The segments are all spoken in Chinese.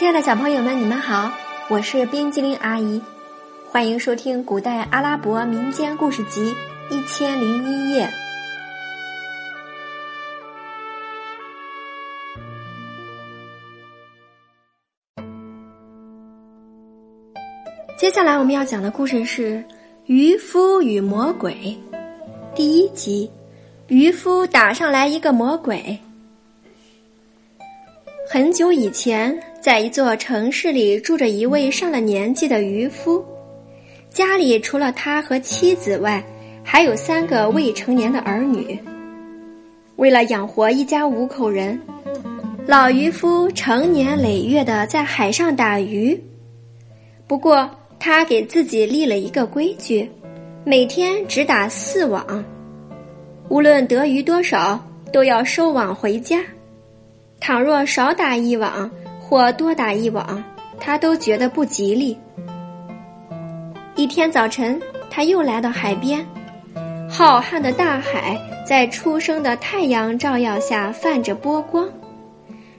亲爱的小朋友们，你们好，我是冰激凌阿姨，欢迎收听古代阿拉伯民间故事集《一千零一夜》。接下来我们要讲的故事是《渔夫与魔鬼》第一集。渔夫打上来一个魔鬼。很久以前，在一座城市里住着一位上了年纪的渔夫，家里除了他和妻子外，还有三个未成年的儿女。为了养活一家五口人，老渔夫成年累月的在海上打鱼。不过，他给自己立了一个规矩，每天只打四网。无论得鱼多少，都要收网回家。倘若少打一网或多打一网，他都觉得不吉利。一天早晨，他又来到海边，浩瀚的大海在初升的太阳照耀下泛着波光。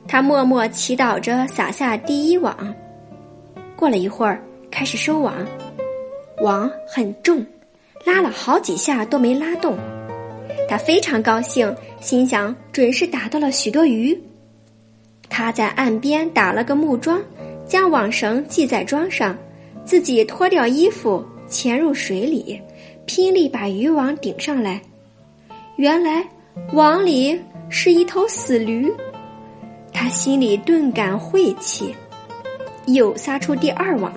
他默默祈祷着撒下第一网。过了一会儿，开始收网，网很重，拉了好几下都没拉动。他非常高兴，心想准是打到了许多鱼。他在岸边打了个木桩，将网绳系在桩上，自己脱掉衣服潜入水里，拼力把渔网顶上来。原来网里是一头死驴，他心里顿感晦气，又撒出第二网。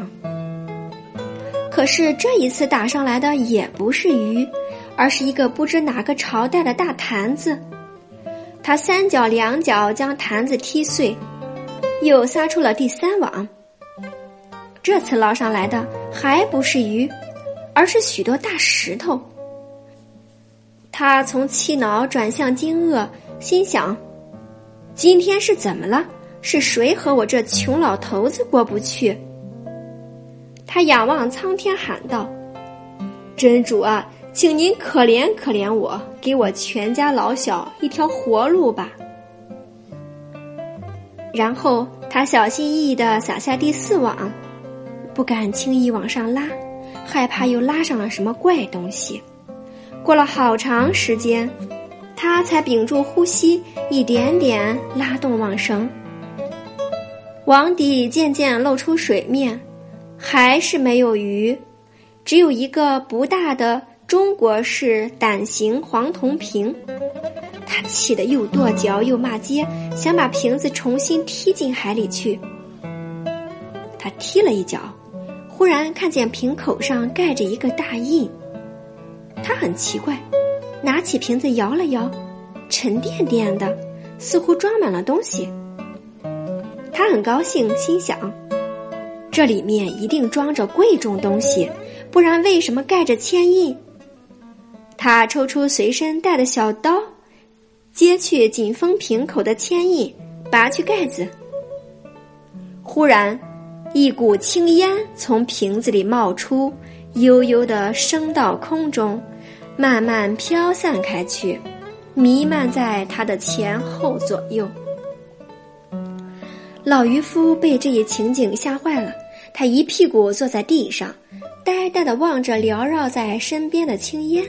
可是这一次打上来的也不是鱼。而是一个不知哪个朝代的大坛子，他三脚两脚将坛子踢碎，又撒出了第三网。这次捞上来的还不是鱼，而是许多大石头。他从气恼转向惊愕，心想：今天是怎么了？是谁和我这穷老头子过不去？他仰望苍天喊道：“真主啊！”请您可怜可怜我，给我全家老小一条活路吧。然后他小心翼翼的撒下第四网，不敢轻易往上拉，害怕又拉上了什么怪东西。过了好长时间，他才屏住呼吸，一点点拉动网绳。网底渐渐露出水面，还是没有鱼，只有一个不大的。中国式胆形黄铜瓶，他气得又跺脚又骂街，想把瓶子重新踢进海里去。他踢了一脚，忽然看见瓶口上盖着一个大印。他很奇怪，拿起瓶子摇了摇，沉甸甸的，似乎装满了东西。他很高兴，心想：这里面一定装着贵重东西，不然为什么盖着铅印？他抽出随身带的小刀，揭去紧封瓶口的铅印，拔去盖子。忽然，一股青烟从瓶子里冒出，悠悠的升到空中，慢慢飘散开去，弥漫在他的前后左右。老渔夫被这一情景吓坏了，他一屁股坐在地上，呆呆的望着缭绕在身边的青烟。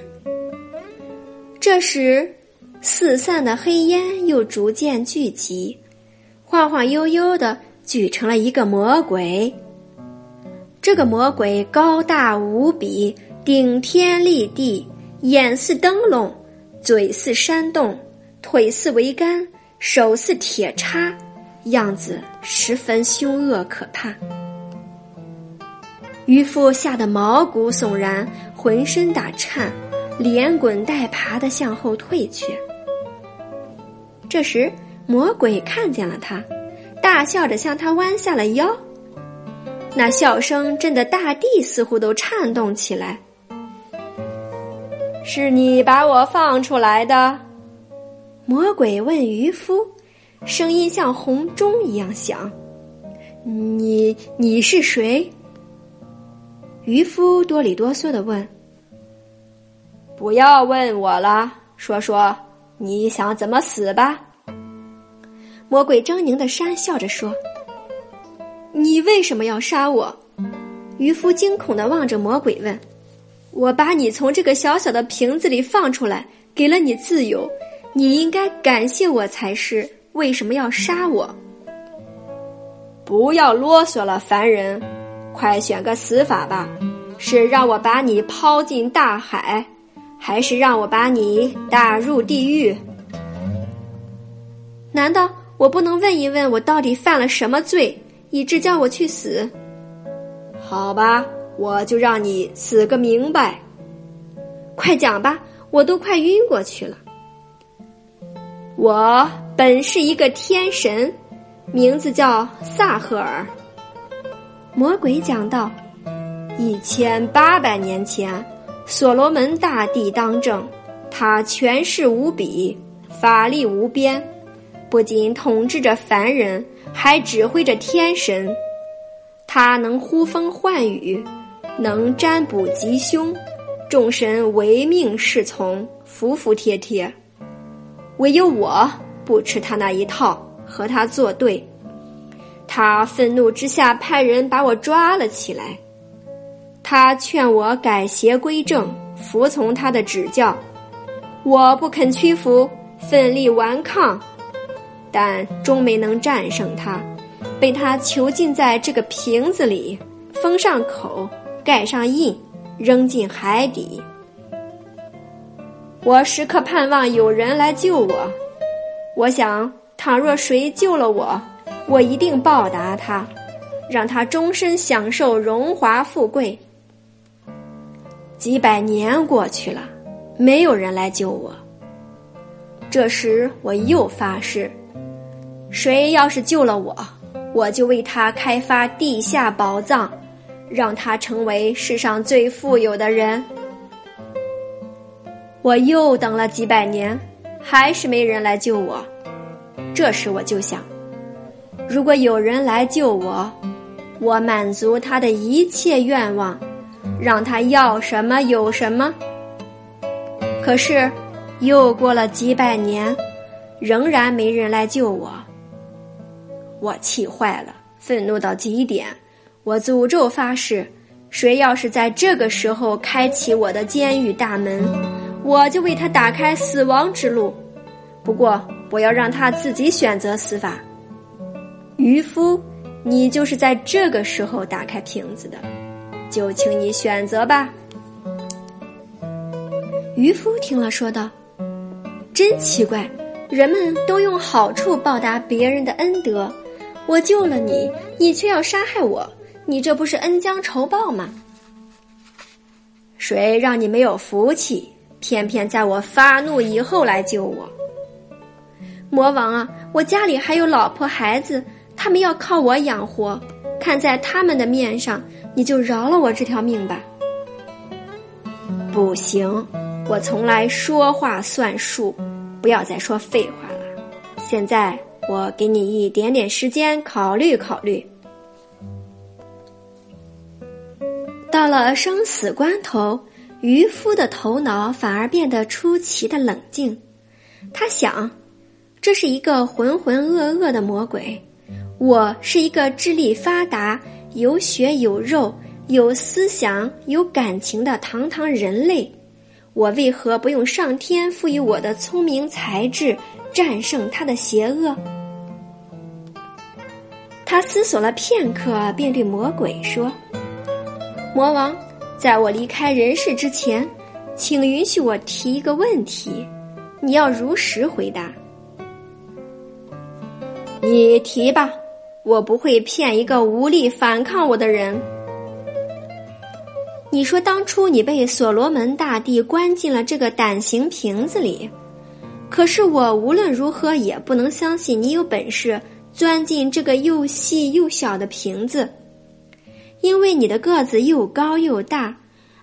这时，四散的黑烟又逐渐聚集，晃晃悠悠的聚成了一个魔鬼。这个魔鬼高大无比，顶天立地，眼似灯笼，嘴似山洞，腿似桅杆，手似铁叉，样子十分凶恶可怕。渔夫吓得毛骨悚然，浑身打颤。连滚带爬的向后退去。这时，魔鬼看见了他，大笑着向他弯下了腰。那笑声震得大地似乎都颤动起来。是你把我放出来的？魔鬼问渔夫，声音像红钟一样响。你你是谁？渔夫哆里哆嗦的问。不要问我了，说说你想怎么死吧。魔鬼狰狞的讪笑着说：“你为什么要杀我？渔夫惊恐的望着魔鬼问：“我把你从这个小小的瓶子里放出来，给了你自由，你应该感谢我才是。为什么要杀我？”不要啰嗦了，凡人，快选个死法吧！是让我把你抛进大海，还是让我把你打入地狱？难道我不能问一问我到底犯了什么罪？以致叫我去死，好吧，我就让你死个明白。快讲吧，我都快晕过去了。我本是一个天神，名字叫萨赫尔。魔鬼讲道：一千八百年前，所罗门大帝当政，他权势无比，法力无边，不仅统治着凡人。还指挥着天神，他能呼风唤雨，能占卜吉凶，众神唯命是从，服服帖帖。唯有我不吃他那一套，和他作对。他愤怒之下，派人把我抓了起来。他劝我改邪归正，服从他的指教。我不肯屈服，奋力顽抗。但终没能战胜他，被他囚禁在这个瓶子里，封上口，盖上印，扔进海底。我时刻盼望有人来救我，我想，倘若谁救了我，我一定报答他，让他终身享受荣华富贵。几百年过去了，没有人来救我。这时，我又发誓。谁要是救了我，我就为他开发地下宝藏，让他成为世上最富有的人。我又等了几百年，还是没人来救我。这时我就想，如果有人来救我，我满足他的一切愿望，让他要什么有什么。可是，又过了几百年，仍然没人来救我。我气坏了，愤怒到极点。我诅咒发誓：谁要是在这个时候开启我的监狱大门，我就为他打开死亡之路。不过，我要让他自己选择死法。渔夫，你就是在这个时候打开瓶子的，就请你选择吧。渔夫听了，说道：“真奇怪，人们都用好处报答别人的恩德。”我救了你，你却要杀害我，你这不是恩将仇报吗？谁让你没有福气，偏偏在我发怒以后来救我？魔王啊，我家里还有老婆孩子，他们要靠我养活，看在他们的面上，你就饶了我这条命吧。不行，我从来说话算数，不要再说废话了。现在。我给你一点点时间考虑考虑。到了生死关头，渔夫的头脑反而变得出奇的冷静。他想，这是一个浑浑噩噩的魔鬼，我是一个智力发达、有血有肉、有思想、有感情的堂堂人类，我为何不用上天赋予我的聪明才智战胜他的邪恶？他思索了片刻，便对魔鬼说：“魔王，在我离开人世之前，请允许我提一个问题，你要如实回答。你提吧，我不会骗一个无力反抗我的人。你说当初你被所罗门大帝关进了这个胆形瓶子里，可是我无论如何也不能相信你有本事。”钻进这个又细又小的瓶子，因为你的个子又高又大，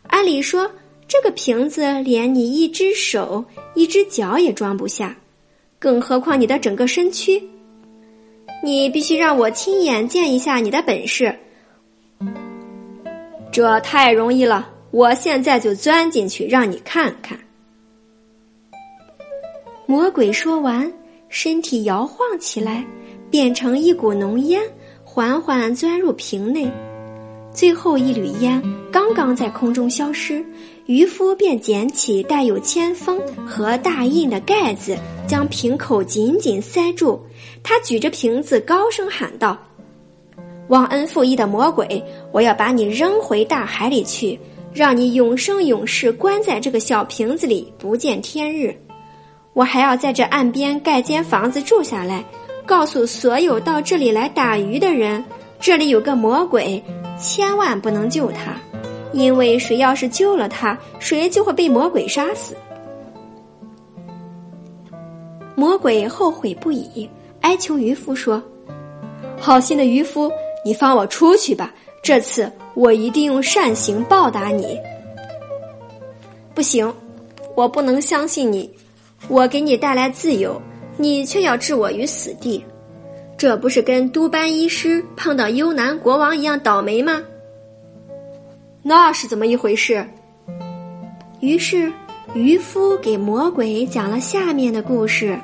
按理说这个瓶子连你一只手、一只脚也装不下，更何况你的整个身躯。你必须让我亲眼见一下你的本事。这太容易了，我现在就钻进去让你看看。魔鬼说完，身体摇晃起来。变成一股浓烟，缓缓钻入瓶内。最后一缕烟刚刚在空中消失，渔夫便捡起带有铅封和大印的盖子，将瓶口紧紧塞住。他举着瓶子，高声喊道：“忘恩负义的魔鬼，我要把你扔回大海里去，让你永生永世关在这个小瓶子里，不见天日。我还要在这岸边盖间房子住下来，告诉所有到这里来打鱼的人，这里有个魔鬼。”千万不能救他，因为谁要是救了他，谁就会被魔鬼杀死。魔鬼后悔不已，哀求渔夫说：“好心的渔夫，你放我出去吧，这次我一定用善行报答你。”不行，我不能相信你，我给你带来自由，你却要置我于死地。这不是跟都班医师碰到幽南国王一样倒霉吗？那是怎么一回事？于是渔夫给魔鬼讲了下面的故事。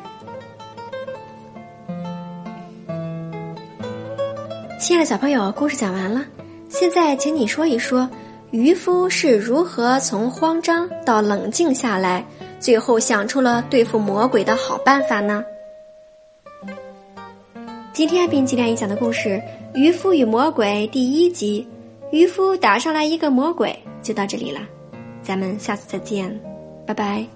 亲爱的小朋友，故事讲完了，现在请你说一说，渔夫是如何从慌张到冷静下来，最后想出了对付魔鬼的好办法呢？今天冰激凌讲的故事《渔夫与魔鬼》第一集，渔夫打上来一个魔鬼，就到这里了，咱们下次再见，拜拜。